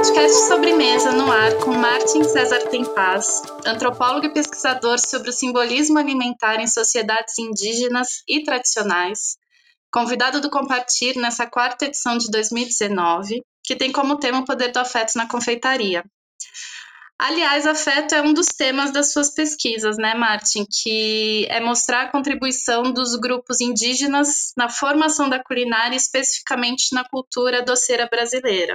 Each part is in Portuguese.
Podcast Sobremesa no ar com Martin César Tempaz, antropólogo e pesquisador sobre o simbolismo alimentar em sociedades indígenas e tradicionais, convidado do Compartir nessa quarta edição de 2019, que tem como tema o poder do afeto na confeitaria. Aliás, afeto é um dos temas das suas pesquisas, né, Martin? Que é mostrar a contribuição dos grupos indígenas na formação da culinária, especificamente na cultura doceira brasileira.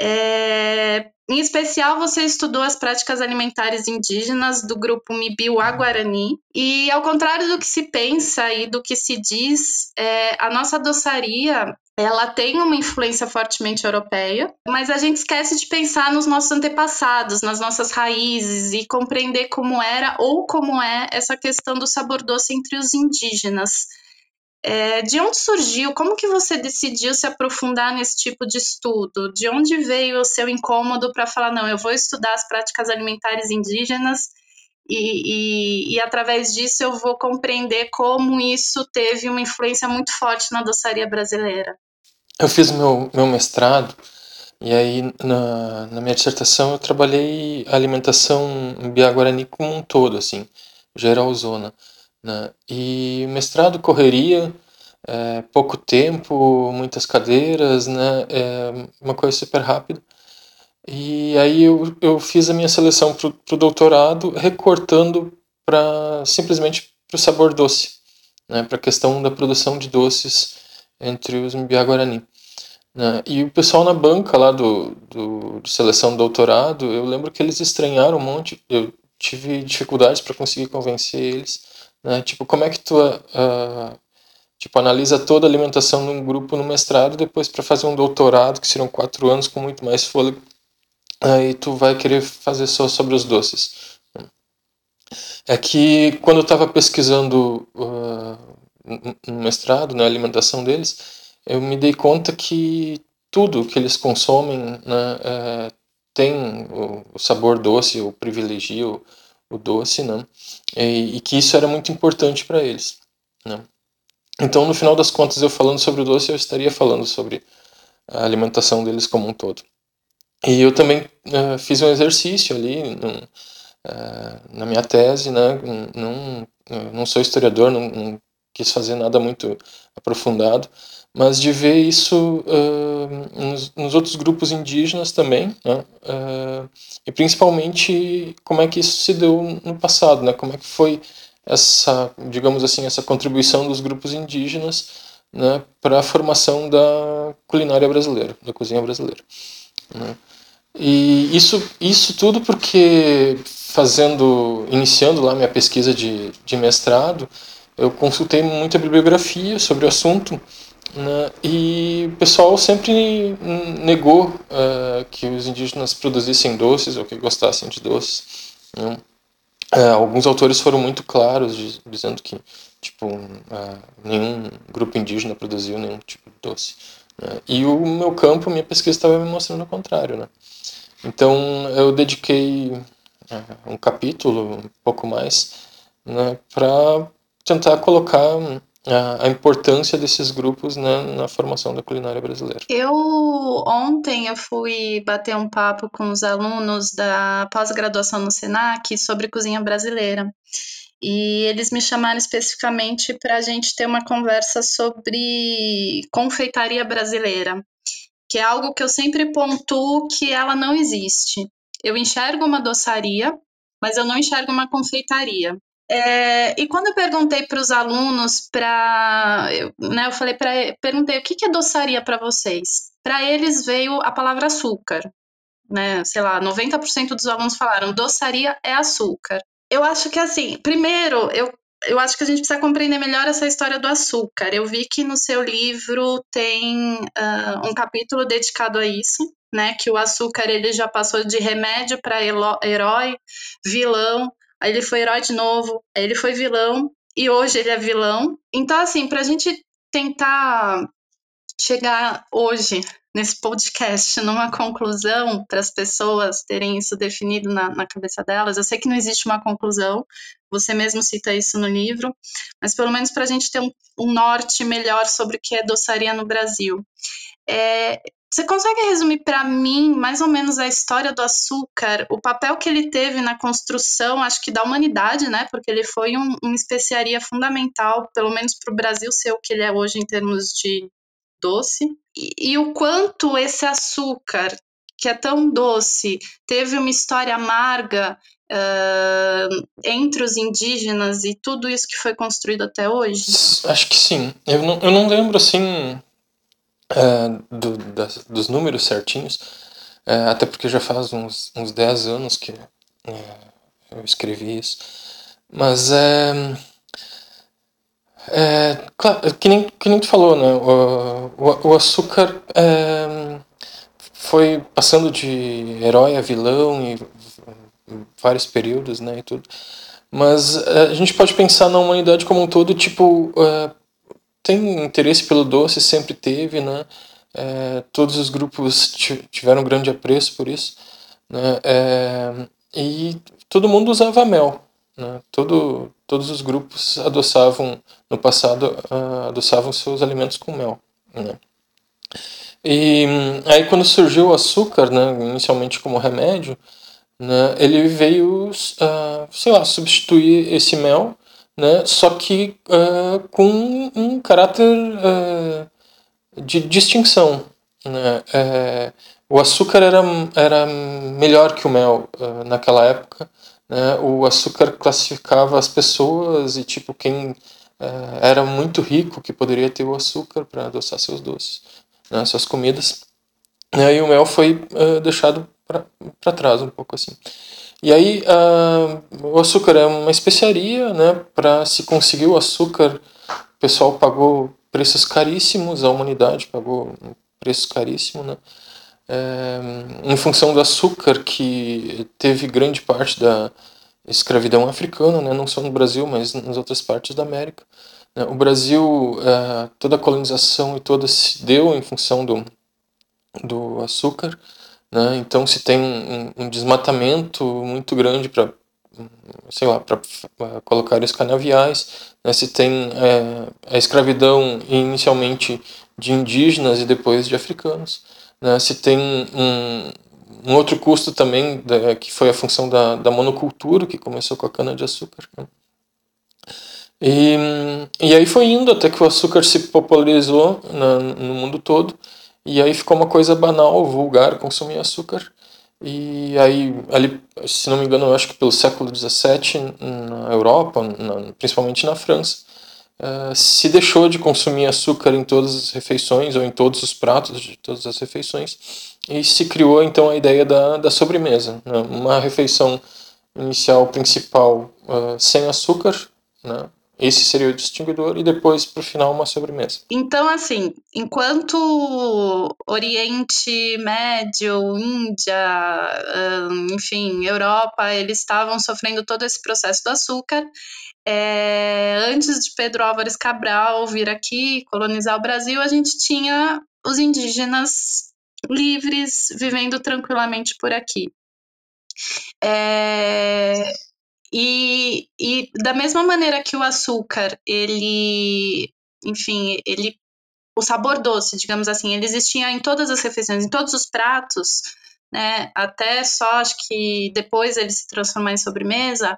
É, em especial, você estudou as práticas alimentares indígenas do grupo Mibiuá-Guarani, e ao contrário do que se pensa e do que se diz, é, a nossa doçaria ela tem uma influência fortemente europeia, mas a gente esquece de pensar nos nossos antepassados, nas nossas raízes e compreender como era ou como é essa questão do sabor doce entre os indígenas. É, de onde surgiu? Como que você decidiu se aprofundar nesse tipo de estudo? De onde veio o seu incômodo para falar, não, eu vou estudar as práticas alimentares indígenas e, e, e, através disso eu vou compreender como isso teve uma influência muito forte na doçaria brasileira? Eu fiz meu, meu mestrado e aí na, na minha dissertação eu trabalhei a alimentação em Bia Guarani como um todo, assim, geralzona. Né? E mestrado, correria, é, pouco tempo, muitas cadeiras, né? É uma coisa super rápida. E aí eu, eu fiz a minha seleção para o doutorado recortando para simplesmente para o sabor doce, né? para a questão da produção de doces entre os Mbiá Guarani. Né? E o pessoal na banca lá do, do, de seleção do doutorado, eu lembro que eles estranharam um monte, eu tive dificuldades para conseguir convencer eles né? Tipo, como é que tu uh, tipo, analisa toda a alimentação de um grupo no mestrado, depois para fazer um doutorado, que serão quatro anos com muito mais fôlego, aí tu vai querer fazer só sobre os doces. É que quando eu estava pesquisando uh, no mestrado, na né, alimentação deles, eu me dei conta que tudo que eles consomem né, é, tem o, sabor doce, o privilegio o doce, né? E, e que isso era muito importante para eles, né? Então, no final das contas, eu falando sobre o doce, eu estaria falando sobre a alimentação deles como um todo. E eu também uh, fiz um exercício ali num, uh, na minha tese, né? Não, não sou historiador, não, não quis fazer nada muito aprofundado, mas de ver isso uh, nos, nos, outros grupos indígenas também, né? uh, e principalmente como é que isso se deu no passado, né? como é que foi essa, digamos assim, essa contribuição dos grupos indígenas né, para a formação da culinária brasileira, da cozinha brasileira. Né? E isso, isso tudo porque fazendo, iniciando lá minha pesquisa de, de mestrado, eu consultei muita bibliografia sobre o assunto, né? E o pessoal sempre negou uh, que os indígenas produzissem doces ou que gostassem de doces. Né? Uh, alguns autores foram muito claros dizendo que tipo uh, nenhum grupo indígena produziu nenhum tipo de doce. Né? E o meu campo, minha pesquisa estava me mostrando o contrário. Né? Então eu dediquei um capítulo, um pouco mais, né, para tentar colocar a, a importância desses grupos na, na formação da culinária brasileira. Eu ontem eu fui bater um papo com os alunos da pós-graduação no Senac sobre cozinha brasileira. E eles me chamaram especificamente para a gente ter uma conversa sobre confeitaria brasileira, que é algo que eu sempre pontuo que ela não existe. Eu enxergo uma doçaria, mas eu não enxergo uma confeitaria. É, e quando eu perguntei para os alunos, para, né, eu falei para, perguntei o que, que é doçaria para vocês. Para eles veio a palavra açúcar, né? Sei lá, 90% dos alunos falaram doçaria é açúcar. Eu acho que assim, primeiro, eu eu acho que a gente precisa compreender melhor essa história do açúcar. Eu vi que no seu livro tem uh, um capítulo dedicado a isso, né? Que o açúcar ele já passou de remédio para herói, vilão, aí ele foi herói de novo, aí ele foi vilão, e hoje ele é vilão. Então, assim, pra gente tentar chegar hoje nesse podcast numa conclusão para as pessoas terem isso definido na, na, cabeça delas. Eu sei que não existe uma conclusão, você mesmo cita isso no livro, mas pelo menos para a gente ter um, um, norte melhor sobre o que é doçaria no Brasil. É, você consegue resumir para mim mais ou menos a história do açúcar, o papel que ele teve na construção, acho que da humanidade, né? Porque ele foi um, uma especiaria fundamental, pelo menos para o Brasil ser o que ele é hoje em termos de doce. E, e o quanto esse açúcar, que é tão doce, teve uma história amarga uh, entre os indígenas e tudo isso que foi construído até hoje? Acho que sim. Eu não, eu não lembro assim uh, do, das, dos números certinhos, uh, até porque já faz uns, uns 10 anos que eu escrevi isso. Mas é. É, claro, que nem, que nem tu falou, né? O, o, o açúcar é, foi passando de herói a vilão e vários períodos, né, e tudo. Mas a gente pode pensar na humanidade como um todo, tipo, uh, tem interesse pelo doce, sempre teve, né? É, todos os grupos tiveram grande apreço por isso, né? É, e todo mundo usava mel, né? Todo, todos os grupos adoçavam, no passado, uh, adoçavam seus alimentos com mel, né? E aí quando surgiu o açúcar, né, inicialmente como remédio, né, ele veio, uh, sei lá, substituir esse mel né? Só que uh, com um caráter uh, de distinção. Né? Uh, o açúcar era, era melhor que o mel naquela época. Né? O açúcar classificava as pessoas e tipo quem era muito rico que poderia ter o açúcar para adoçar seus doces, né? suas comidas. E o mel foi deixado para trás um pouco assim. E aí uh, o açúcar é uma especiaria, né? Para se conseguir o açúcar, o pessoal pagou preços caríssimos, a humanidade pagou preços caríssimos, né? É, em função do açúcar que teve grande parte da escravidão africana, né? Não só no Brasil, mas nas outras partes da América. Né? O Brasil, uh, toda a colonização e toda se deu em função do, do açúcar. Né? Então se tem um, um desmatamento muito grande para sei lá para colocar os canaviais né? se tem é, a escravidão inicialmente de indígenas e depois de africanos né? se tem um, um outro custo também da, que foi a função da, da monocultura que começou com a cana de açúcar né? e, e aí foi indo até que o açúcar se popularizou na, no mundo todo e aí ficou uma coisa banal, vulgar, consumir açúcar. E aí, ali, se não me engano, eu acho que pelo século XVII, na Europa, na, principalmente na França, uh, se deixou de consumir açúcar em todas as refeições ou em todos os pratos de todas as refeições e se criou então a ideia da, da sobremesa. Né? Uma refeição inicial principal uh, sem açúcar, né? Esse seria o distinguidor e depois para o final uma sobremesa. Então, assim, enquanto Oriente Médio, Índia, enfim, Europa, eles estavam sofrendo todo esse processo do açúcar, é, antes de Pedro Álvares Cabral vir aqui colonizar o Brasil, a gente tinha os indígenas livres vivendo tranquilamente por aqui. É, e, e da mesma maneira que o açúcar, ele, enfim, ele o sabor doce, digamos assim, ele existia em todas as refeições, em todos os pratos, né? Até só acho que depois ele se transformar em sobremesa.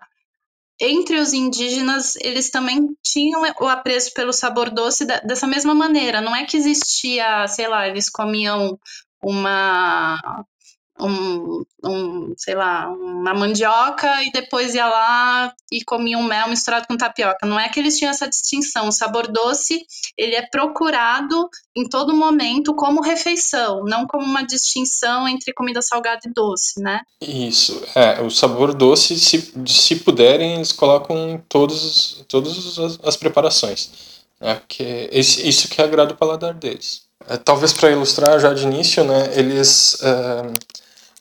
Entre os indígenas, eles também tinham o apreço pelo sabor doce da, dessa mesma maneira. Não é que existia, sei lá, eles comiam uma um, um, sei lá, uma mandioca e depois ia lá e comia um mel misturado com tapioca. Não é que eles tinham essa distinção. O sabor doce, ele é procurado em todo momento como refeição, não como uma distinção entre comida salgada e doce, né? Isso. É, o sabor doce, se, se puderem, eles colocam todos, todas as, preparações. Né? Porque esse, isso que agrada o paladar deles. É, talvez para ilustrar já de início, né, eles é,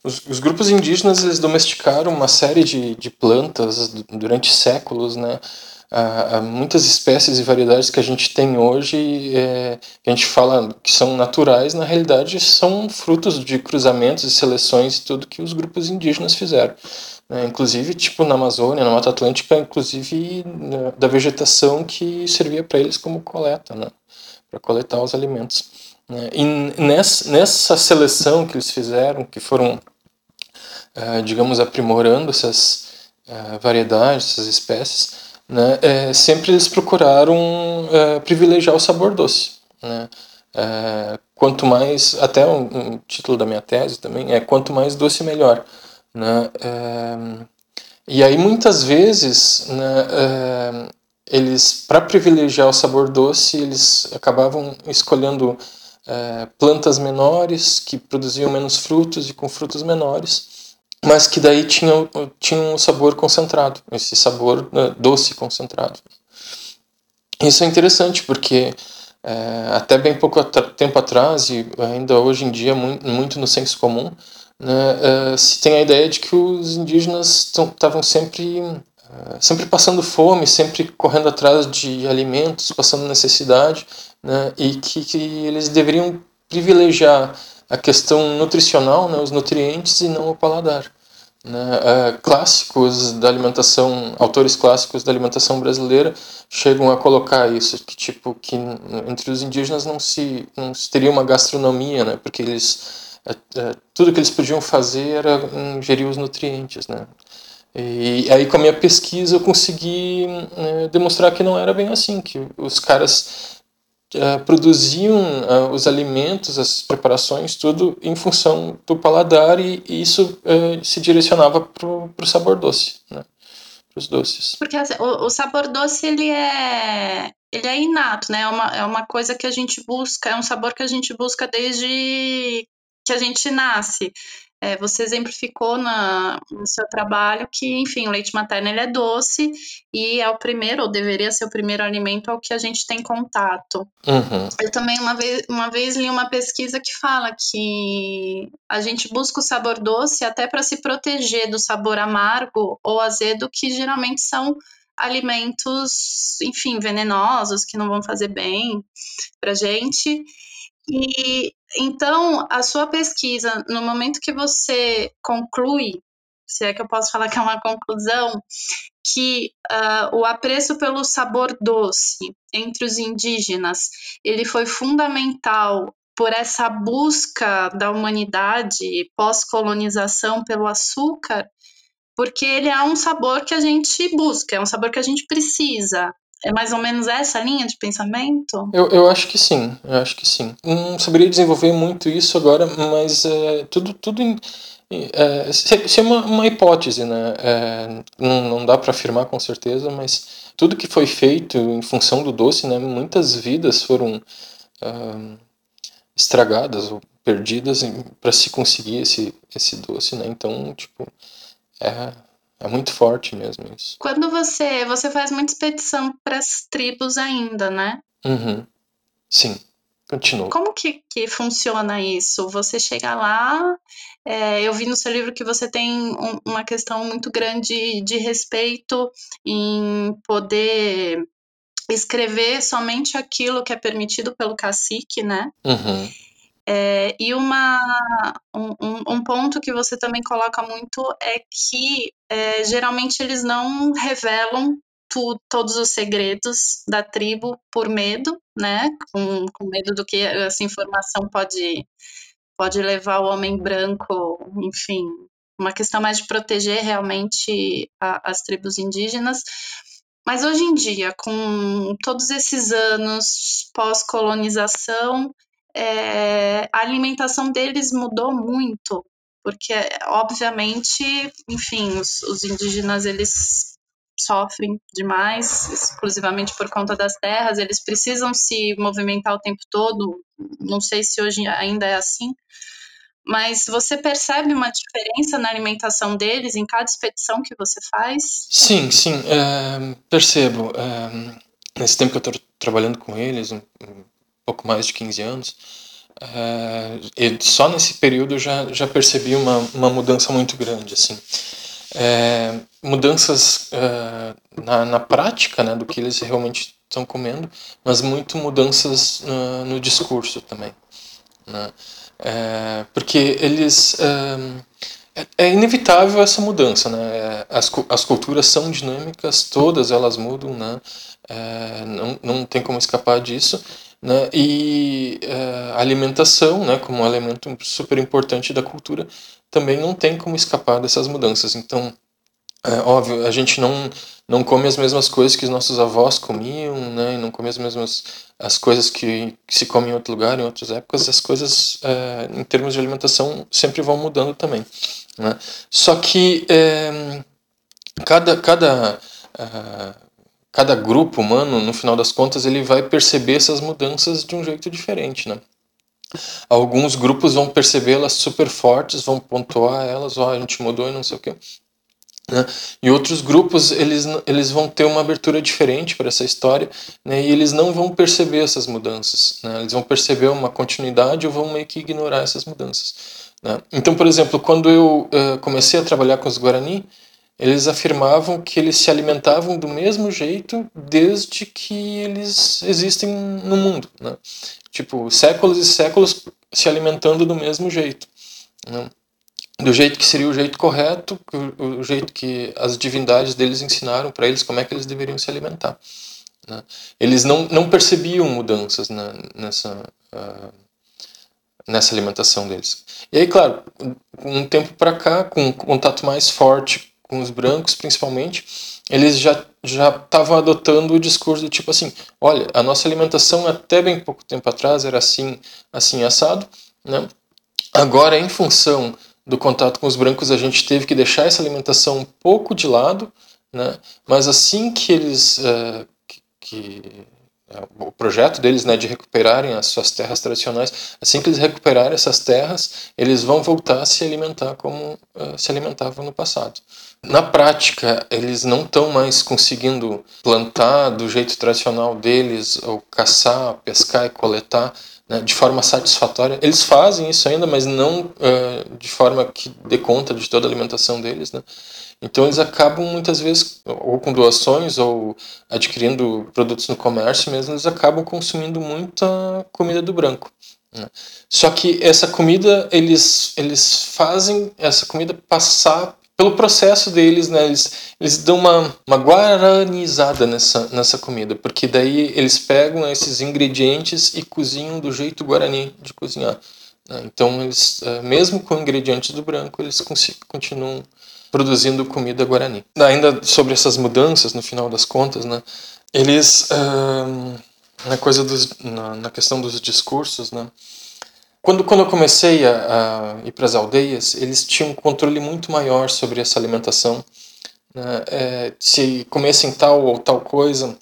os, os, grupos indígenas eles domesticaram uma série de, de plantas durante séculos, né? Há, muitas espécies e variedades que a gente tem hoje, é, que a gente fala que são naturais, na realidade são frutos de cruzamentos e seleções e tudo que os grupos indígenas fizeram. Né? Inclusive, tipo na Amazônia, na Mata Atlântica, inclusive né, da vegetação que servia para eles como coleta, né? para coletar os alimentos. Né? E nessa, seleção que eles fizeram, que foram, uh, digamos, aprimorando essas uh, variedades, essas espécies, né? É, sempre eles procuraram privilegiar o sabor doce. Né? quanto mais, até um, título da minha tese também é quanto mais doce melhor. E aí muitas vezes eles, para privilegiar o sabor doce, eles acabavam escolhendo é, plantas menores que produziam menos frutos e com frutos menores, mas que daí tinham, tinham um sabor concentrado, esse sabor né, doce concentrado. Isso é interessante porque é, até bem pouco tempo atrás e ainda hoje em dia muito, muito no senso comum né, é, se tem a ideia de que os indígenas estavam sempre sempre passando fome, sempre correndo atrás de alimentos, passando necessidade, né, e que, que eles deveriam privilegiar a questão nutricional, né, os nutrientes, e não o paladar. Né. Uh, clássicos da alimentação, autores clássicos da alimentação brasileira chegam a colocar isso, que tipo que entre os indígenas não se, não se teria uma gastronomia, né, porque eles uh, tudo que eles podiam fazer era ingerir os nutrientes, né. E aí com a minha pesquisa eu consegui né, demonstrar que não era bem assim, que os caras uh, produziam uh, os alimentos, as preparações, tudo em função do paladar e, e isso uh, se direcionava para o sabor doce, né? Para os doces. Porque o, o, sabor doce ele é ele é inato, né? É uma, é uma coisa que a gente busca, é um sabor que a gente busca desde que a gente nasce. É, você exemplificou na, no seu trabalho que, enfim, o leite materno ele é doce e é o primeiro, ou deveria ser o primeiro alimento ao que a gente tem contato. Uhum. Eu também uma vez, uma vez li uma pesquisa que fala que a gente busca o sabor doce até para se proteger do sabor amargo ou azedo, que geralmente são alimentos, enfim, venenosos, que não vão fazer bem para gente. E então, a sua pesquisa, no momento que você conclui, se é que eu posso falar que é uma conclusão, que uh, o apreço pelo sabor doce entre os indígenas ele foi fundamental por essa busca da humanidade pós-colonização pelo açúcar, porque ele é um sabor que a gente busca, é um sabor que a gente precisa. É mais ou menos essa linha de pensamento? Eu, eu acho que sim, eu acho que sim. Não saberia desenvolver muito isso agora, mas é, tudo, tudo em, é, se é uma, uma hipótese, né? É, não, não dá para afirmar com certeza, mas tudo que foi feito em função do doce, né? Muitas vidas foram uh, estragadas ou perdidas para se conseguir esse, esse doce, né? Então, tipo, é, é muito forte mesmo isso. Quando você você faz muita expedição para as tribos ainda, né? Uhum. Sim. Continua. Como que, que funciona isso? Você chega lá, é, eu vi no seu livro que você tem um, uma questão muito grande de respeito em poder escrever somente aquilo que é permitido pelo cacique, né? Uhum. É, e uma, um, um, ponto que você também coloca muito é que é, geralmente eles não revelam tu, todos os segredos da tribo por medo, né? Com, com medo do que essa informação pode, pode levar o homem branco, enfim, uma questão mais de proteger realmente a, as tribos indígenas. Mas hoje em dia, com todos esses anos pós-colonização, é, a alimentação deles mudou muito, porque, obviamente, enfim, os, os indígenas, eles sofrem demais, exclusivamente por conta das terras, eles precisam se movimentar o tempo todo, não sei se hoje ainda é assim, mas você percebe uma diferença na alimentação deles em cada expedição que você faz? Sim, sim, é, percebo. É, nesse tempo que eu estou trabalhando com eles, um, pouco mais de 15 anos, e só nesse período eu já, já percebi uma, uma mudança muito grande, assim. É, mudanças uh, na, na prática, né, do que eles realmente estão comendo, mas muito mudanças uh, no discurso também, né? É, porque eles é, é, inevitável essa mudança, né? As, as culturas são dinâmicas, todas elas mudam, né? É, não, não tem como escapar disso né? E é, alimentação, né, como um elemento super importante da cultura, também não tem como escapar dessas mudanças. Então, é óbvio, a gente não não come as mesmas coisas que os nossos avós comiam, né? E não come as mesmas as coisas que, que se come em outro lugar, em outras épocas. As coisas, é, em termos de alimentação, sempre vão mudando também. Né? Só que é, cada cada uh, cada grupo humano, no final das contas, ele vai perceber essas mudanças de um jeito diferente, né? Alguns grupos vão percebê-las super fortes, vão pontuar elas, ó, oh, a gente mudou e não sei o quê. Né? E outros grupos eles, eles vão ter uma abertura diferente para essa história né? e eles não vão perceber essas mudanças. Né? Eles vão perceber uma continuidade ou vão meio que ignorar essas mudanças. Né? Então, por exemplo, quando eu uh, comecei a trabalhar com os Guarani, eles afirmavam que eles se alimentavam do mesmo jeito desde que eles existem no mundo. Né? Tipo, séculos e séculos se alimentando do mesmo jeito. Né? do jeito que seria o jeito correto, o jeito que as divindades deles ensinaram para eles como é que eles deveriam se alimentar. Né? Eles não, não percebiam mudanças na, nessa, uh, nessa alimentação deles. E aí, claro, um tempo para cá, com um contato mais forte com os brancos, principalmente, eles já já estavam adotando o discurso do tipo assim, olha, a nossa alimentação até bem pouco tempo atrás era assim, assim assado, né? Agora, em função do contato com os brancos, a gente teve que deixar essa alimentação um pouco de lado, né? mas assim que eles. Uh, que, que o projeto deles né, de recuperarem as suas terras tradicionais, assim que eles recuperarem essas terras, eles vão voltar a se alimentar como uh, se alimentavam no passado. Na prática, eles não estão mais conseguindo plantar do jeito tradicional deles, ou caçar, pescar e coletar né, de forma satisfatória. Eles fazem isso ainda, mas não uh, de forma que dê conta de toda a alimentação deles. Né? Então eles acabam muitas vezes, ou com doações, ou adquirindo produtos no comércio mesmo, eles acabam consumindo muita comida do branco. Né? Só que essa comida, eles, eles fazem essa comida passar pelo processo deles, né, eles, eles dão uma, uma guaranizada nessa, nessa comida, porque daí eles pegam esses ingredientes e cozinham do jeito guarani de cozinhar. Né? Então, eles, eh, mesmo com ingredientes do branco, eles continuam produzindo comida guarani. Ainda sobre essas mudanças, no final das contas, né, eles, na, coisa dos, na, na questão dos discursos, né, quando, quando eu comecei a, a ir para as aldeias, eles tinham um controle muito maior sobre essa alimentação. Né? É, se comessem tal ou tal coisa,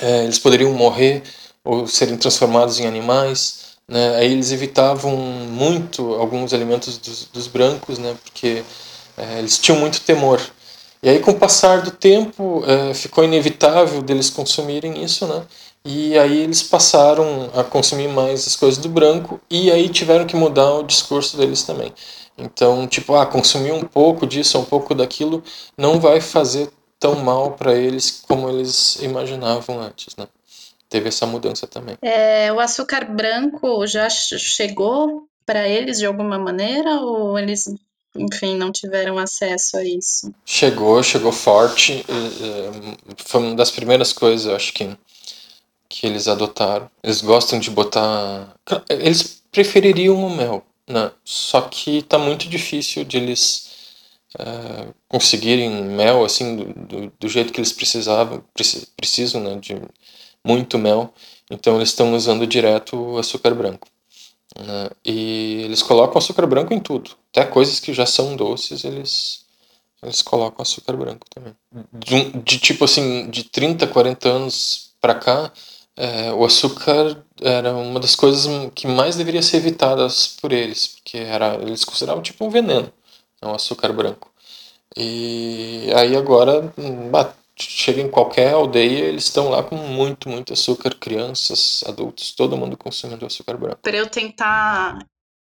é, eles poderiam morrer ou serem transformados em animais. Né? Aí eles evitavam muito alguns alimentos dos, dos brancos, né? porque é, eles tinham muito temor. E aí, com o passar do tempo, é, ficou inevitável deles consumirem isso, né? E aí eles passaram a consumir mais as coisas do branco e aí tiveram que mudar o discurso deles também. Então, tipo, ah, consumir um pouco disso, um pouco daquilo, não vai fazer tão mal para eles como eles imaginavam antes, né? Teve essa mudança também. É, o açúcar branco já chegou para eles de alguma maneira ou eles, enfim, não tiveram acesso a isso? Chegou, chegou forte. Foi uma das primeiras coisas, eu acho que que eles adotaram. Eles gostam de botar. Eles prefeririam o mel, né? Só que tá muito difícil de eles uh, conseguirem mel assim do, do, do, jeito que eles precisavam, precisam, né? De muito mel. Então eles estão usando direto o açúcar branco. Né? E eles colocam açúcar branco em tudo. Até coisas que já são doces, eles eles colocam açúcar branco também. De, de tipo assim, de 30, 40 anos para cá, é, o açúcar era uma das coisas que mais deveria ser evitadas por eles, porque era, eles consideravam tipo um veneno, o açúcar branco. E aí agora, bah, chega em qualquer aldeia, eles estão lá com muito, muito açúcar, crianças, adultos, todo mundo consumindo açúcar branco. Para eu tentar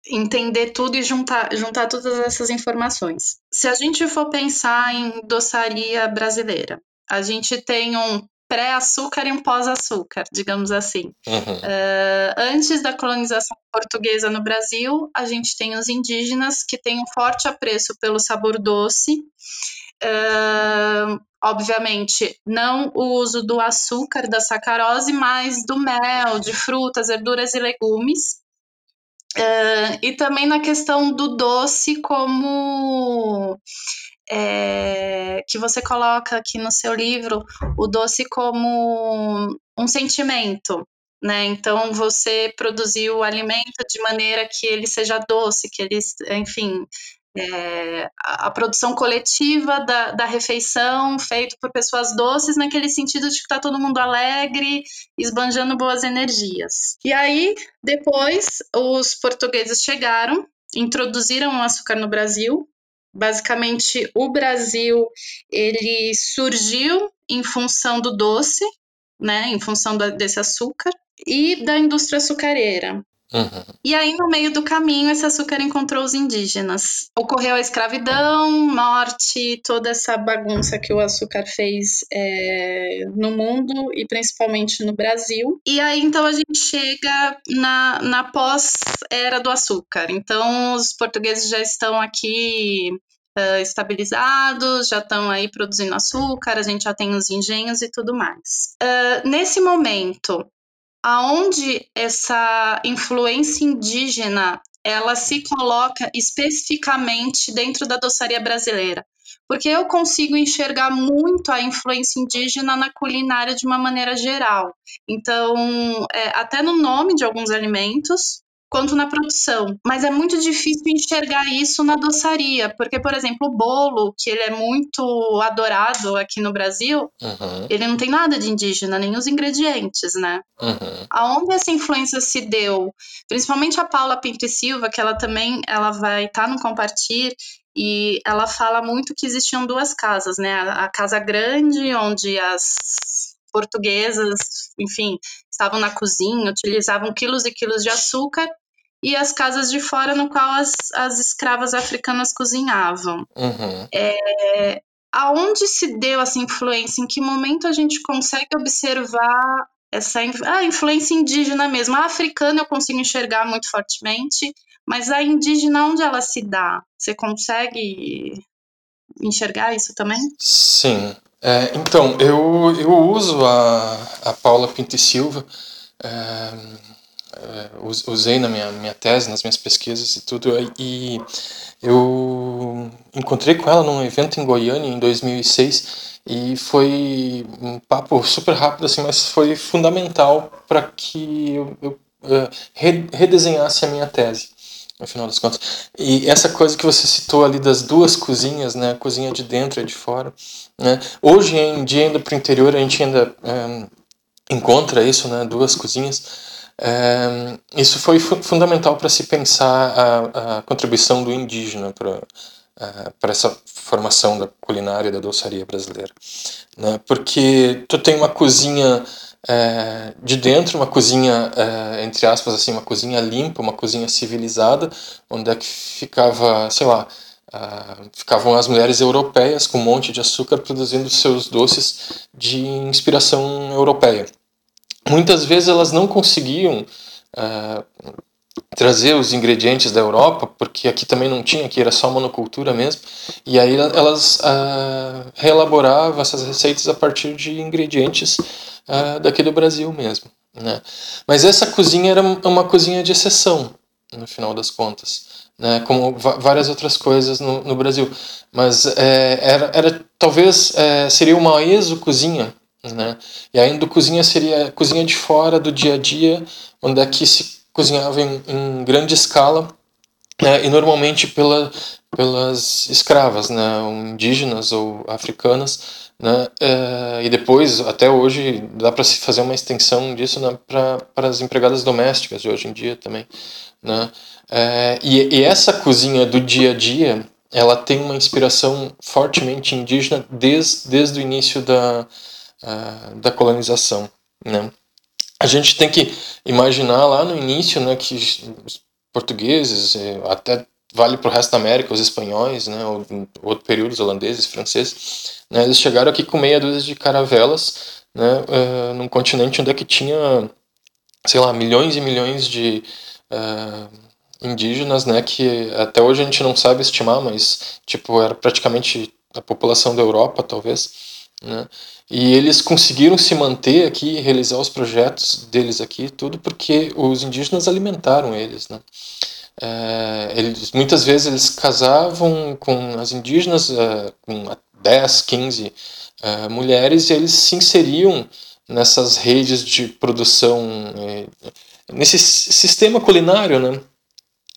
entender tudo e juntar, juntar todas essas informações. Se a gente for pensar em doçaria brasileira, a gente tem um pré-açúcar e um pós-açúcar, digamos assim. Uhum. Uh, antes da colonização portuguesa no Brasil, a gente tem os indígenas que têm um forte apreço pelo sabor doce Uh, obviamente, não o uso do açúcar, da sacarose, mas do mel, de frutas, verduras e legumes. Uh, e também na questão do doce como é, que você coloca aqui no seu livro o doce como um sentimento, né? Então você produziu o alimento de maneira que ele seja doce, que ele, enfim, é, a, produção coletiva da, da refeição feita por pessoas doces, naquele sentido de que está todo mundo alegre, esbanjando boas energias. E aí, depois, os portugueses chegaram, introduziram o açúcar no Brasil. Basicamente, o Brasil ele surgiu em função do doce, né, em função do, desse açúcar e da indústria açucareira. Uhum. E aí, no meio do caminho, esse açúcar encontrou os indígenas. Ocorreu a escravidão, morte, toda essa bagunça que o açúcar fez é, no mundo e principalmente no Brasil. E aí, então, a gente chega na, na pós-era do açúcar. Então, os portugueses já estão aqui Uh, estabilizados, já estão aí produzindo açúcar, a gente já tem os engenhos e tudo mais. Uh, nesse momento, aonde essa influência indígena ela se coloca especificamente dentro da doçaria brasileira. Porque eu consigo enxergar muito a influência indígena na culinária de uma maneira geral. Então, é, até no nome de alguns alimentos, quanto na produção. Mas é muito difícil enxergar isso na doçaria, porque, por exemplo, o bolo, que ele é muito adorado aqui no Brasil, uhum. ele não tem nada de indígena, nem os ingredientes, né? Uhum. Aonde essa influência se deu, principalmente a Paula Pinto e Silva, que ela também ela vai estar tá no Compartir, e ela fala muito que existiam duas casas, né? A casa grande, onde as portuguesas, enfim, estavam na cozinha, utilizavam quilos e quilos de açúcar, e as casas de fora no qual as, as escravas africanas cozinhavam. Uhum. É, aonde se deu essa influência? Em que momento a gente consegue observar essa a influência indígena mesmo? A africana eu consigo enxergar muito fortemente, mas a indígena, onde ela se dá? Você consegue enxergar isso também? Sim. É, então, eu, eu uso a, a Paula Pinto e Silva, é, é, usei na minha, minha tese, nas minhas pesquisas e tudo, e eu encontrei com ela num evento em Goiânia em 2006 e foi um papo super rápido, assim, mas foi fundamental para que eu, eu uh, redesenhasse a minha tese no final das contas. E essa coisa que você citou ali das duas cozinhas, né, a cozinha de dentro e de fora, né, hoje em dia ainda para o interior a gente ainda é, encontra isso, né, duas cozinhas. É, isso foi fu fundamental para se pensar a, a, contribuição do indígena para para essa formação da culinária da doçaria brasileira, né? Porque tu tem uma cozinha é, de dentro, uma cozinha, é, entre aspas, assim, uma cozinha limpa, uma cozinha civilizada, onde é que ficava, sei lá, uh, ficavam as mulheres europeias com um monte de açúcar produzindo seus doces de inspiração europeia. Muitas vezes elas não conseguiam uh, trazer os ingredientes da Europa, porque aqui também não tinha, aqui era só monocultura mesmo, e aí elas uh, reelaboravam essas receitas a partir de ingredientes uh, daqui do Brasil mesmo. Né? Mas essa cozinha era uma cozinha de exceção, no final das contas, né? como várias outras coisas no, no Brasil. Mas é, era, era talvez é, seria uma exo-cozinha, né? e a endo-cozinha seria cozinha de fora do dia a dia, onde aqui é se cozinhava em, em grande escala né? e normalmente pela, pelas escravas, né? indígenas ou africanas, né? É, e depois, até hoje, dá para se fazer uma extensão disso né, para as empregadas domésticas de hoje em dia também. Né? É, e, e, essa cozinha do dia a dia, ela tem uma inspiração fortemente indígena desde, desde o início da, da colonização. Né? A gente tem que imaginar lá no início né, que os portugueses, até vale para o resto da América, os espanhóis, né, ou outro período, os holandeses, franceses, né, eles chegaram aqui com meia dúzia de caravelas, né, uh, num continente onde é que tinha, sei lá, milhões e milhões de uh, indígenas, né, que até hoje a gente não sabe estimar, mas, tipo, era praticamente a população da Europa, talvez. Né? E eles conseguiram se manter aqui, realizar os projetos deles aqui, tudo porque os indígenas alimentaram eles. Né? É, eles, muitas vezes eles casavam com as indígenas, é, com 10, 15 é, mulheres, e eles se inseriam nessas redes de produção, é, nesse sistema culinário, né?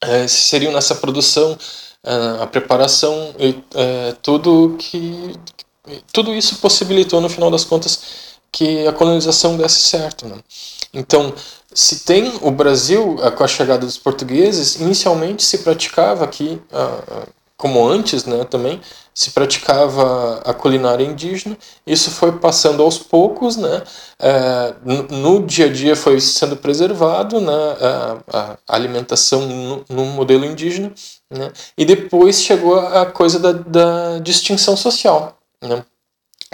É, seriam nessa produção, é, a preparação, tudo que tudo isso possibilitou no final das contas que a colonização desse certo, né? Então, se tem o Brasil com a chegada dos portugueses, inicialmente se praticava aqui, como antes, né, também se praticava a culinária indígena. Isso foi passando aos poucos, né? É, no dia a dia foi sendo preservado, né? A, a alimentação no, no, modelo indígena, né? E depois chegou a coisa da, da distinção social, né?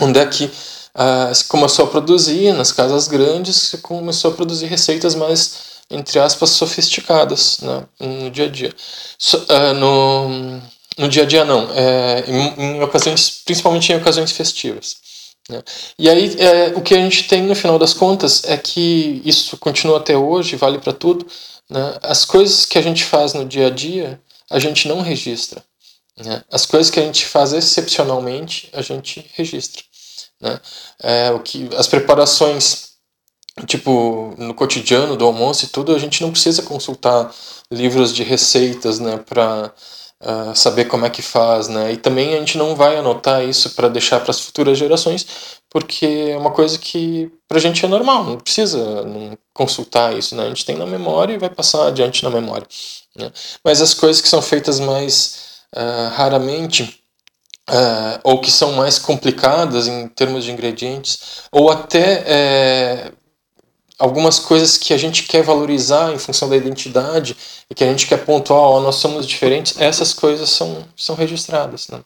Onde é que uh, se começou a produzir nas casas grandes, se começou a produzir receitas mais entre aspas sofisticadas, né? No dia a dia, so, uh, no no dia a dia não, é, em, em, ocasiões, principalmente em ocasiões festivas. Né? E aí é, o que a gente tem no final das contas é que isso continua até hoje, vale para tudo. Né? As coisas que a gente faz no dia a dia a gente não registra. Né? As coisas que a gente faz excepcionalmente a gente registra. Né? É, o que as preparações tipo no cotidiano do almoço e tudo a gente não precisa consultar livros de receitas né para uh, saber como é que faz, né? E também a gente não vai anotar isso para deixar para as futuras gerações, porque é uma coisa que para a gente é normal, não precisa consultar isso, né? A gente tem na memória e vai passar adiante na memória. Né? Mas as coisas que são feitas mais uh, raramente Uh, ou que são mais complicadas em termos de ingredientes, ou até é, algumas coisas que a gente quer valorizar em função da identidade e que a gente quer pontuar, ó, nós somos diferentes, essas coisas são, são registradas. Né?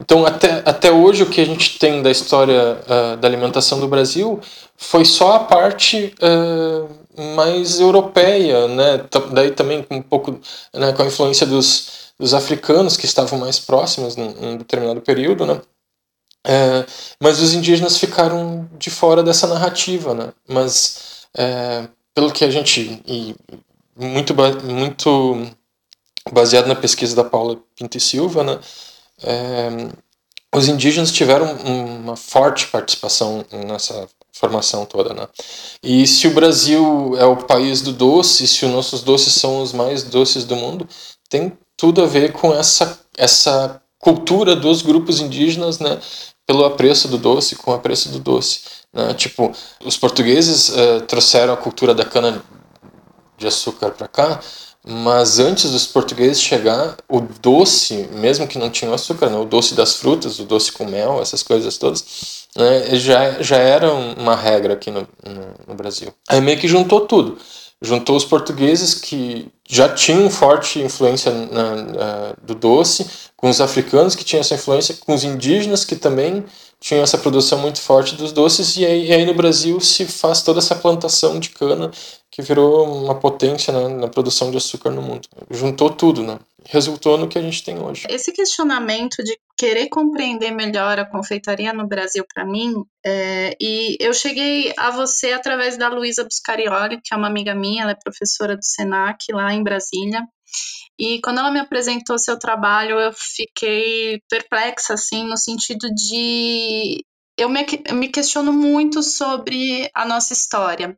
Então, até, até hoje, o que a gente tem da história uh, da alimentação do Brasil foi só a parte uh, mais europeia, né? daí também um pouco né, com a influência dos, dos africanos que estavam mais próximos em um determinado período, né? É, mas os indígenas ficaram de fora dessa narrativa, né? Mas é, pelo que a gente. E muito, muito baseado na pesquisa da Paula Pinto e Silva, né, é, os indígenas tiveram uma forte participação nessa formação toda, né? E se o Brasil é o país do doce, se os nossos doces são os mais doces do mundo, tem tudo a ver com essa essa cultura dos grupos indígenas, né? Pelo apreço do doce, com o apreço do doce. Né? Tipo, os portugueses uh, trouxeram a cultura da cana de açúcar para cá, mas antes dos portugueses chegar, o doce, mesmo que não tinha açúcar, né? o doce das frutas, o doce com mel, essas coisas todas, né? já, já era uma regra aqui no, no, no Brasil. Aí meio que juntou tudo juntou os portugueses que já tinham forte influência na, na, do doce, com os africanos que tinham essa influência, com os indígenas que também tinham essa produção muito forte dos doces, e aí, e aí no Brasil se faz toda essa plantação de cana que virou uma potência né, na produção de açúcar no mundo. Juntou tudo, né? Resultou no que a gente tem hoje. Esse questionamento de querer compreender melhor a confeitaria no Brasil para mim, é, e eu cheguei a você através da Luísa Buscarioli, que é uma amiga minha, ela é professora do SENAC lá em Brasília, e quando ela me apresentou seu trabalho, eu fiquei perplexa, assim, no sentido de. Eu me, eu me questiono muito sobre a nossa história.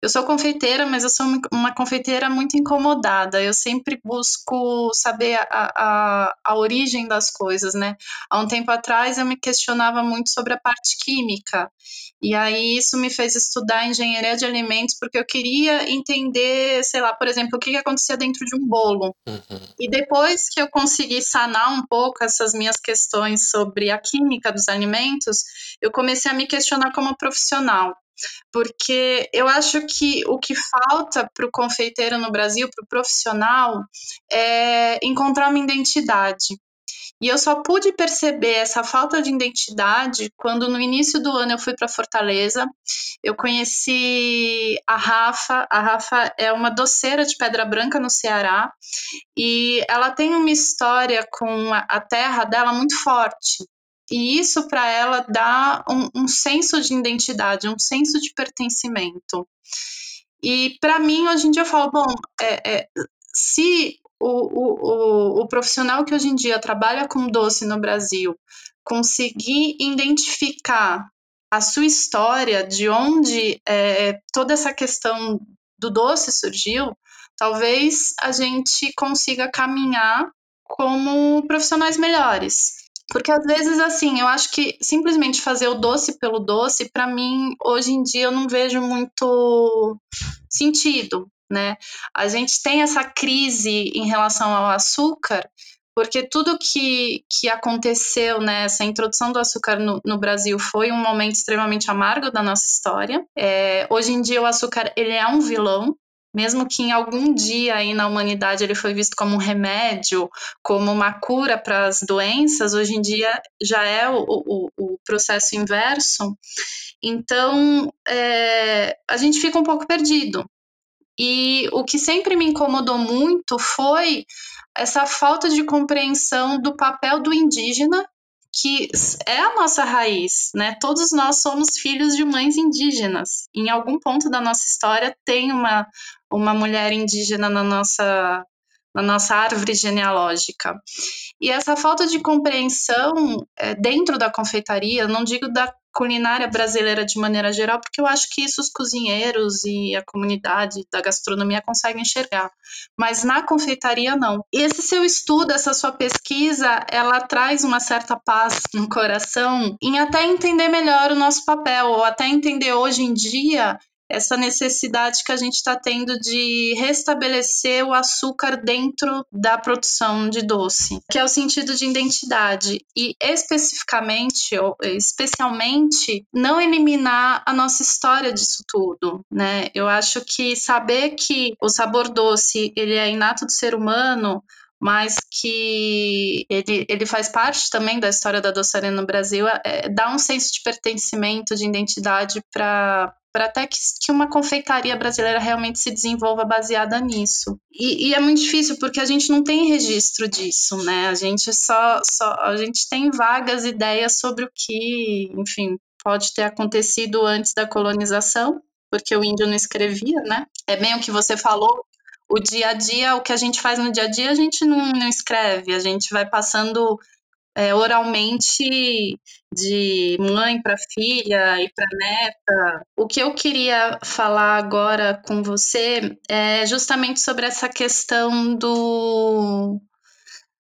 Eu sou confeiteira, mas eu sou uma confeiteira muito incomodada. Eu sempre busco saber a, a, a origem das coisas, né? Há um tempo atrás eu me questionava muito sobre a parte química. E aí isso me fez estudar engenharia de alimentos porque eu queria entender, sei lá, por exemplo, o que, que acontecia dentro de um bolo. Uhum. E depois que eu consegui sanar um pouco essas minhas questões sobre a química dos alimentos, eu comecei a me questionar como profissional. Porque eu acho que o que falta para o confeiteiro no Brasil, para o profissional, é encontrar uma identidade. E eu só pude perceber essa falta de identidade quando no início do ano eu fui para Fortaleza. Eu conheci a Rafa. A Rafa é uma doceira de Pedra Branca no Ceará e ela tem uma história com a terra dela muito forte. E isso para ela dá um, um senso de identidade, um senso de pertencimento. E para mim, hoje em dia, eu falo: bom, é, é, se o, o, o, o profissional que hoje em dia trabalha com doce no Brasil conseguir identificar a sua história, de onde é, toda essa questão do doce surgiu, talvez a gente consiga caminhar como profissionais melhores. Porque às vezes, assim, eu acho que simplesmente fazer o doce pelo doce, para mim, hoje em dia, eu não vejo muito sentido, né? A gente tem essa crise em relação ao açúcar, porque tudo que, que aconteceu né, introdução do açúcar no, no, Brasil foi um momento extremamente amargo da nossa história. É, hoje em dia, o açúcar ele é um vilão, mesmo que em algum dia aí na humanidade ele foi visto como um remédio, como uma cura para as doenças, hoje em dia já é o, o, o processo inverso. Então, é, a gente fica um pouco perdido. E o que sempre me incomodou muito foi essa falta de compreensão do papel do indígena que é a nossa raiz, né? Todos nós somos filhos de mães indígenas. Em algum ponto da nossa história tem uma, uma mulher indígena na nossa, na nossa árvore genealógica. E essa falta de compreensão é, dentro da confeitaria, não digo da culinária brasileira de maneira geral, porque eu acho que isso os cozinheiros e a comunidade da gastronomia conseguem enxergar, mas na confeitaria não. Esse seu estudo, essa sua pesquisa, ela traz uma certa paz no coração em até entender melhor o nosso papel, ou até entender hoje em dia essa necessidade que a gente está tendo de restabelecer o açúcar dentro da produção de doce, que é o sentido de identidade e especificamente ou especialmente não eliminar a nossa história disso tudo, né? Eu acho que saber que o sabor doce ele é inato do ser humano mas que ele, ele faz parte também da história da doçaria no Brasil, é, dá um senso de pertencimento, de identidade para para até que, que, uma confeitaria brasileira realmente se desenvolva baseada nisso. E, e, é muito difícil porque a gente não tem registro disso, né? A gente só, só a gente tem vagas ideias sobre o que, enfim, pode ter acontecido antes da colonização, porque o índio não escrevia, né? É bem o que você falou, o dia a dia, o que a gente faz no dia a dia, a gente não, não escreve, a gente vai passando é, oralmente de mãe para filha e para neta. O que eu queria falar agora com você é justamente sobre essa questão do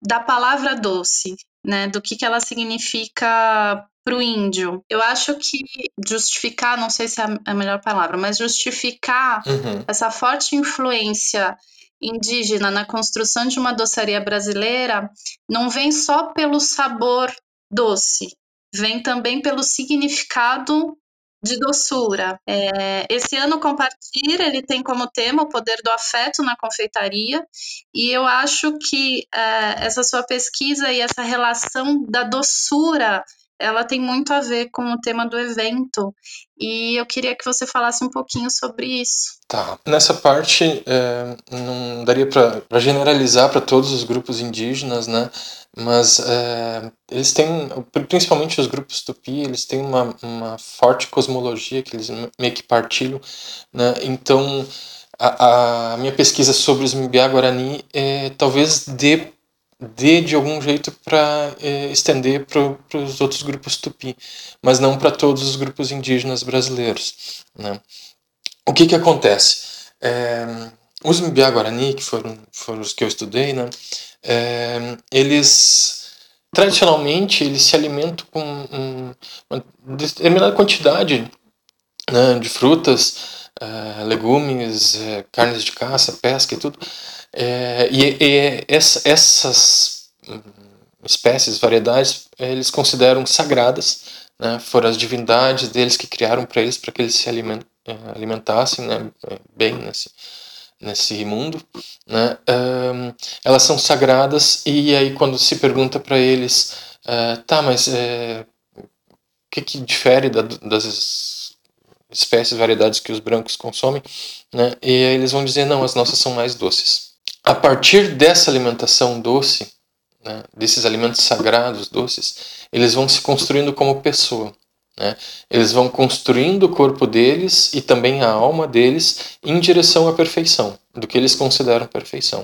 da palavra doce, né? Do que, que ela significa para o índio. Eu acho que justificar, não sei se é a melhor palavra, mas justificar uhum. essa forte influência indígena na construção de uma doçaria brasileira não vem só pelo sabor doce, vem também pelo significado de doçura. É, esse ano Compartilha, ele tem como tema o poder do afeto na confeitaria, e eu acho que é, essa sua pesquisa e essa relação da doçura ela tem muito a ver com o tema do evento e eu queria que você falasse um pouquinho sobre isso. Tá. Nessa parte, é, não daria para generalizar para todos os grupos indígenas, né? Mas é, eles têm, principalmente os grupos tupi, eles têm uma, uma forte cosmologia que eles meio que partilham, né? Então, a, a minha pesquisa sobre os Mbiá Guarani é, talvez dê dê de algum jeito para é, estender para os outros grupos tupi, mas não para todos os grupos indígenas brasileiros. Né? O que, que acontece? É, os Mbiá Guarani, que foram, foram os que eu estudei, né, é, eles tradicionalmente eles se alimentam com um, uma determinada quantidade né, de frutas, é, legumes, é, carnes de caça, pesca e tudo, é, e, e essa, essas hum, espécies, variedades, eles consideram sagradas, né? foram as divindades deles que criaram para eles, para que eles se é, alimentassem né? bem nesse, nesse mundo. Né? Um, elas são sagradas, e aí quando se pergunta para eles, uh, tá, mas uh, o que, que difere da, das espécies, variedades que os brancos consomem? Né? E aí eles vão dizer, não, as nossas são mais doces a partir dessa alimentação doce, né, desses alimentos sagrados, doces, eles vão se construindo como pessoa. Né? Eles vão construindo o corpo deles e também a alma deles em direção à perfeição, do que eles consideram perfeição.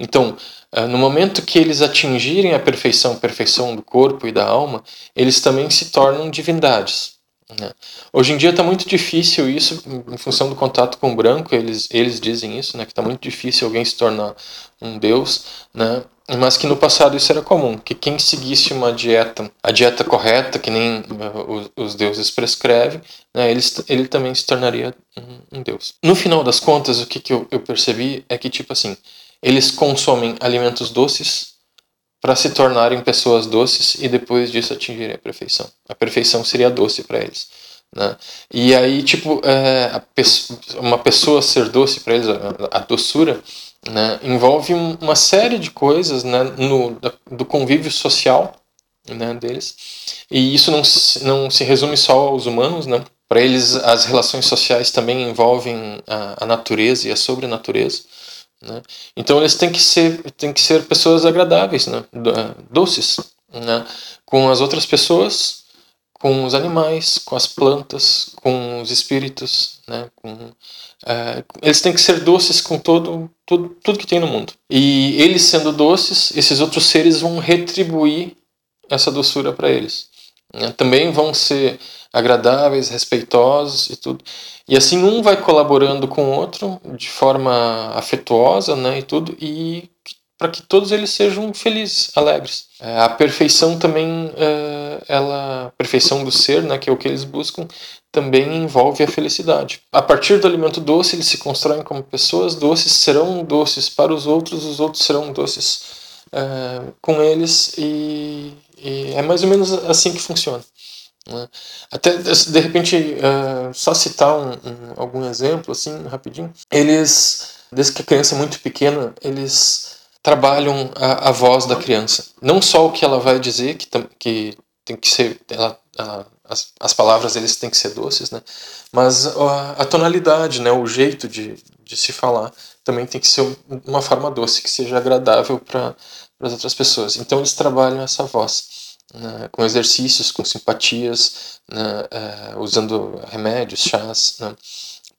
Então, eh, no momento que eles atingirem a perfeição, perfeição do corpo e da alma, eles também se tornam divindades. Né? Hoje em dia está muito difícil isso, em função do contato com o branco, eles, eles dizem isso, né, que está muito difícil alguém se tornar um deus, né, mas que no passado isso era comum, que quem seguisse uma dieta, a dieta correta, que nem uh, os, deuses prescrevem, né, ele, ele também se tornaria um, um, deus. No final das contas, o que, que eu, eu percebi é que, tipo assim, eles consomem alimentos doces para se tornarem pessoas doces e depois disso atingirem a perfeição. A perfeição seria doce para eles. Né? E aí, tipo, é, uma pessoa ser doce para eles, a, a doçura, né, envolve uma série de coisas né, no, do convívio social né, deles. E isso não, não se resume só aos humanos, né? Para eles, as relações sociais também envolvem a, a natureza e a sobrenatureza. Né? Então eles têm que ser têm que ser pessoas agradáveis, né? doces, né? com as outras pessoas, com os animais, com as plantas, com os espíritos, né? com, é, eles têm que ser doces com todo tudo que tem no mundo. E eles sendo doces, esses outros seres vão retribuir essa doçura para eles. Né? Também vão ser agradáveis, respeitosos e tudo. E assim um vai colaborando com o outro de forma afetuosa, né, e tudo, e para que todos eles sejam felizes, alegres. É, a perfeição também, é, ela, a perfeição do ser, né, que é o que eles buscam, também envolve a felicidade. A partir do alimento doce, eles se constroem como pessoas doces, serão doces para os outros, os outros serão doces é, com eles, e, e é mais ou menos assim que funciona. Né? Até de repente, uh, só citar um, um, algum exemplo, assim, rapidinho. Eles, desde que a criança é muito pequena, eles trabalham a, a voz da criança. Não só o que ela vai dizer, que, que tem que ser. Ela, ela, as, as palavras eles têm que ser doces, né? Mas a, a tonalidade, né? o jeito de, de se falar também tem que ser uma forma doce, que seja agradável para as outras pessoas. Então eles trabalham essa voz né, com exercícios, com simpatias, né, é, usando remédios, chás, né,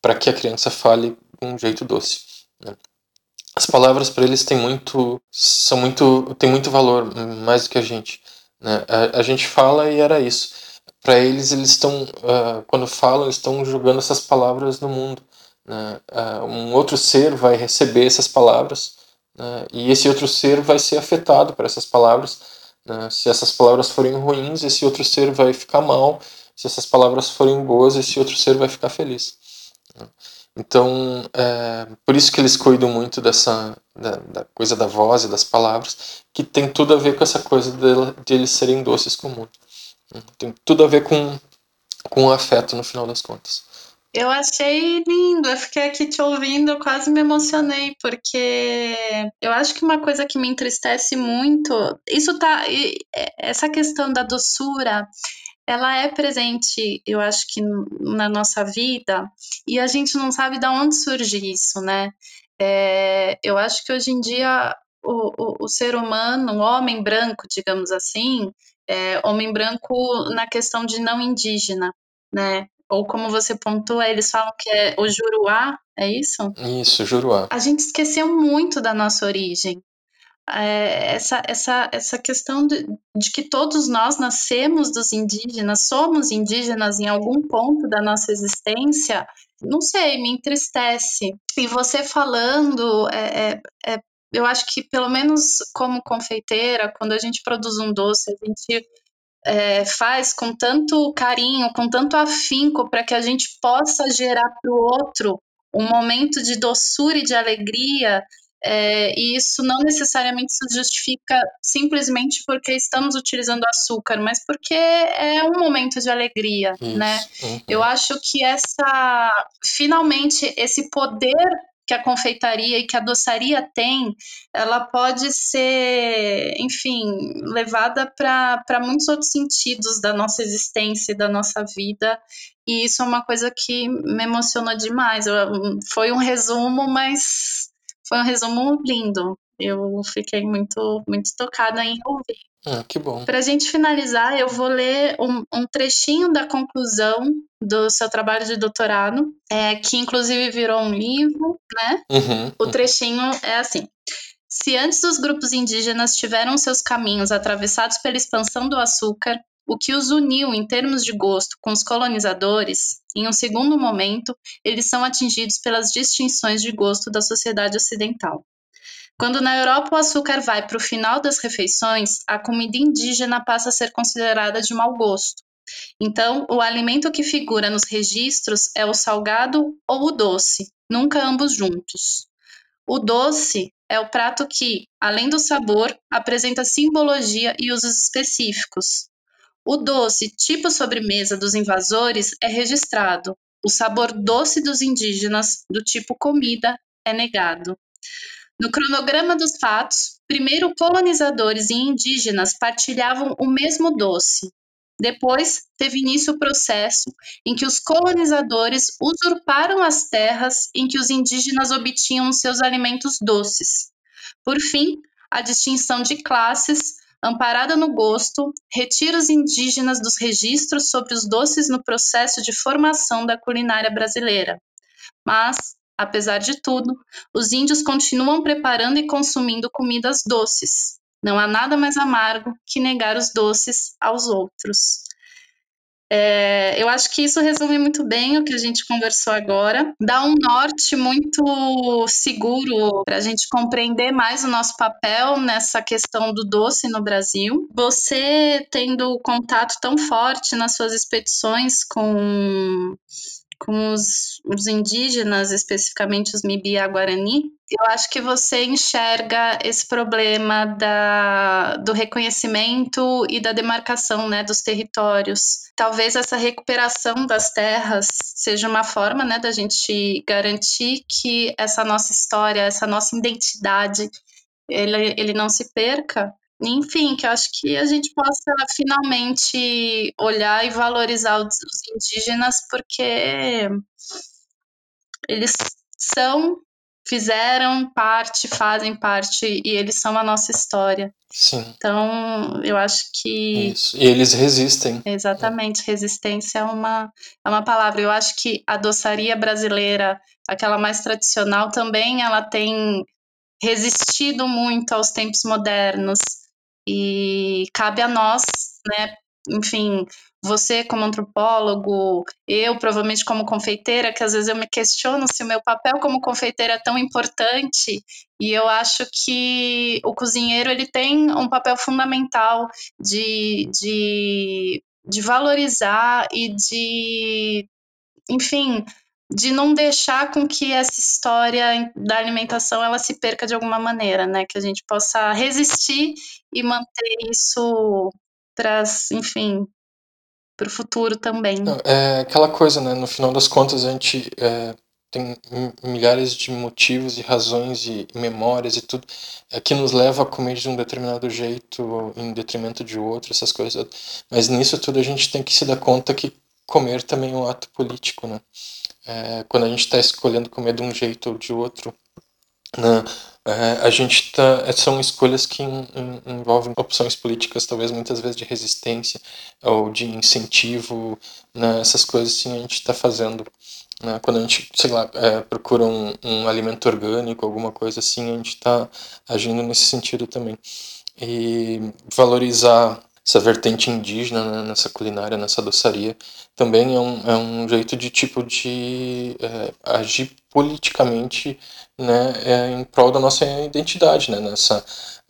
para que a criança fale com um jeito doce. Né. As palavras para eles têm muito, são muito, têm muito valor, mais do que a gente. Né. A, a gente fala e era isso. Para eles, eles estão, uh, quando falam, estão jogando essas palavras no mundo. Uh, um outro ser vai receber essas palavras né, e esse outro ser vai ser afetado por essas palavras né? Se essas palavras forem ruins, esse outro ser vai ficar mal. Se essas palavras forem boas, esse outro ser vai ficar feliz. Né? Então, é, por isso que eles cuidam muito dessa da, da, coisa da voz e das palavras, que tem tudo a ver com essa coisa de, de eles serem doces com o mundo. Né? Tem tudo a ver com, com o afeto no final das contas. Eu achei lindo, eu fiquei aqui te ouvindo, quase me emocionei, porque eu acho que uma coisa que me entristece muito, isso tá. Essa questão da doçura, ela é presente, eu acho que na nossa vida, e a gente não sabe de onde surge isso, né? É, eu acho que hoje em dia o, o, o, ser humano, o homem branco, digamos assim, é, homem branco na questão de não indígena, né? Ou como você pontua, eles falam que é o Juruá, é isso? Isso, Juruá. A gente esqueceu muito da nossa origem. É, essa, essa, essa questão de, de, que todos nós nascemos dos indígenas, somos indígenas em algum ponto da nossa existência, não sei, me entristece. E você falando, é, é, é eu acho que pelo menos como confeiteira, quando a gente produz um doce, a gente é, faz com tanto carinho, com tanto afinco, para que a gente possa gerar para o outro um momento de doçura e de alegria. É, e isso não necessariamente se justifica simplesmente porque estamos utilizando açúcar, mas porque é um momento de alegria, isso. né? Uhum. Eu acho que essa, finalmente, esse poder que a confeitaria e que a doçaria tem, ela pode ser, enfim, levada para muitos outros sentidos da nossa existência e da nossa vida. E isso é uma coisa que me emocionou demais. Eu, foi um resumo, mas foi um resumo lindo. Eu fiquei muito, muito tocada em ouvir. Ah, que bom. Para a gente finalizar, eu vou ler um, um, trechinho da conclusão do seu trabalho de doutorado, é, que inclusive virou um livro, né? Uhum, o trechinho é assim. Se antes os grupos indígenas tiveram seus caminhos atravessados pela expansão do açúcar, o que os uniu em termos de gosto com os colonizadores, em um segundo momento, eles são atingidos pelas distinções de gosto da sociedade ocidental. Quando na Europa o açúcar vai para o final das refeições, a comida indígena passa a ser considerada de mau gosto. Então, o alimento que figura nos registros é o salgado ou o doce, nunca ambos juntos. O doce é o prato que, além do sabor, apresenta simbologia e usos específicos. O doce, tipo sobremesa dos invasores, é registrado. O sabor doce dos indígenas, do tipo comida, é negado. No cronograma dos fatos, primeiro colonizadores e indígenas partilhavam o mesmo doce. Depois, teve início o processo em que os colonizadores usurparam as terras em que os indígenas obtinham seus alimentos doces. Por fim, a distinção de classes, amparada no gosto, retira os indígenas dos registros sobre os doces no processo de formação da culinária brasileira. Mas, Apesar de tudo, os índios continuam preparando e consumindo comidas doces. Não há nada mais amargo que negar os doces aos outros. É, eu acho que isso resume muito bem o que a gente conversou agora. Dá um norte muito seguro para a gente compreender mais o nosso papel nessa questão do doce no Brasil. Você tendo contato tão forte nas suas expedições com com os, os indígenas, especificamente os Mibia Guarani, eu acho que você enxerga esse problema da, do reconhecimento e da demarcação né, dos territórios. Talvez essa recuperação das terras seja uma forma né, da gente garantir que essa nossa história, essa nossa identidade, ele, ele não se perca enfim, que eu acho que a gente possa finalmente olhar e valorizar os, indígenas, porque eles são, fizeram parte, fazem parte e eles são a nossa história. Sim. Então, eu acho que. Isso. E eles resistem. Exatamente, resistência é uma, é uma palavra. Eu acho que a doçaria brasileira, aquela mais tradicional, também ela tem resistido muito aos tempos modernos. E cabe a nós, né, enfim, você como antropólogo, eu provavelmente como confeiteira, que às vezes eu me questiono se o meu papel como confeiteira é tão importante, e eu acho que o cozinheiro ele tem um papel fundamental de, de, de valorizar e de, enfim, de não deixar com que essa história da alimentação ela se perca de alguma maneira, né? Que a gente possa resistir e manter isso para, enfim, para o futuro também. É aquela coisa, né? No final das contas, a gente é, tem milhares de motivos e razões e memórias e tudo é, que nos leva a comer de um determinado jeito em detrimento de outro, essas coisas. Mas nisso tudo a gente tem que se dar conta que comer também é um ato político, né? É, quando a gente está escolhendo comer de um jeito ou de outro, né, é, a gente tá, são escolhas que in, in, envolvem opções políticas, talvez muitas vezes de resistência ou de incentivo, né, essas coisas assim a gente está fazendo. Né, quando a gente, sei lá, é, procura um, um alimento orgânico, alguma coisa assim, a gente está agindo nesse sentido também. E valorizar essa vertente indígena né, nessa culinária, nessa doçaria, também é um, é um jeito de tipo de é, agir politicamente né, é, em prol da nossa identidade, né, nessa,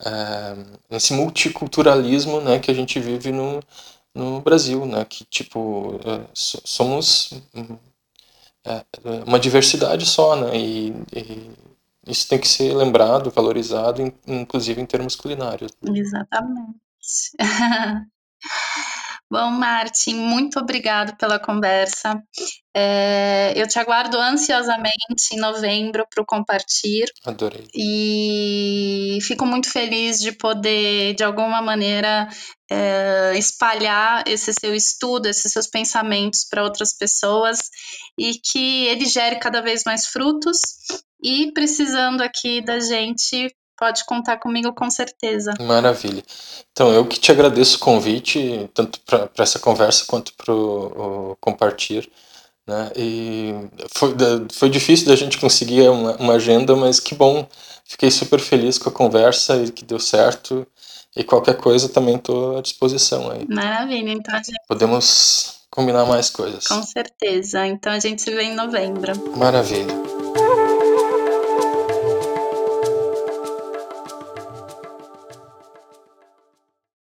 é, nesse multiculturalismo né, que a gente vive no, no Brasil, né, que tipo é, somos é, uma diversidade só, né, e, e isso tem que ser lembrado, valorizado, inclusive em termos culinários. Exatamente. Bom, Martin, muito obrigado pela conversa. É, eu te aguardo ansiosamente em novembro para o Compartir. Adorei. E fico muito feliz de poder, de alguma maneira, é, espalhar esse seu estudo, esses seus pensamentos para outras pessoas e que ele gere cada vez mais frutos. E precisando aqui da gente, Pode contar comigo com certeza. Maravilha. Então, eu que te agradeço o convite, tanto para essa conversa quanto para o compartilhar. Né? E foi, foi difícil da gente conseguir uma, uma agenda, mas que bom. Fiquei super feliz com a conversa e que deu certo. E qualquer coisa também estou à disposição aí. Maravilha, então a gente... Podemos combinar mais coisas. Com certeza. Então a gente se vê em novembro. Maravilha.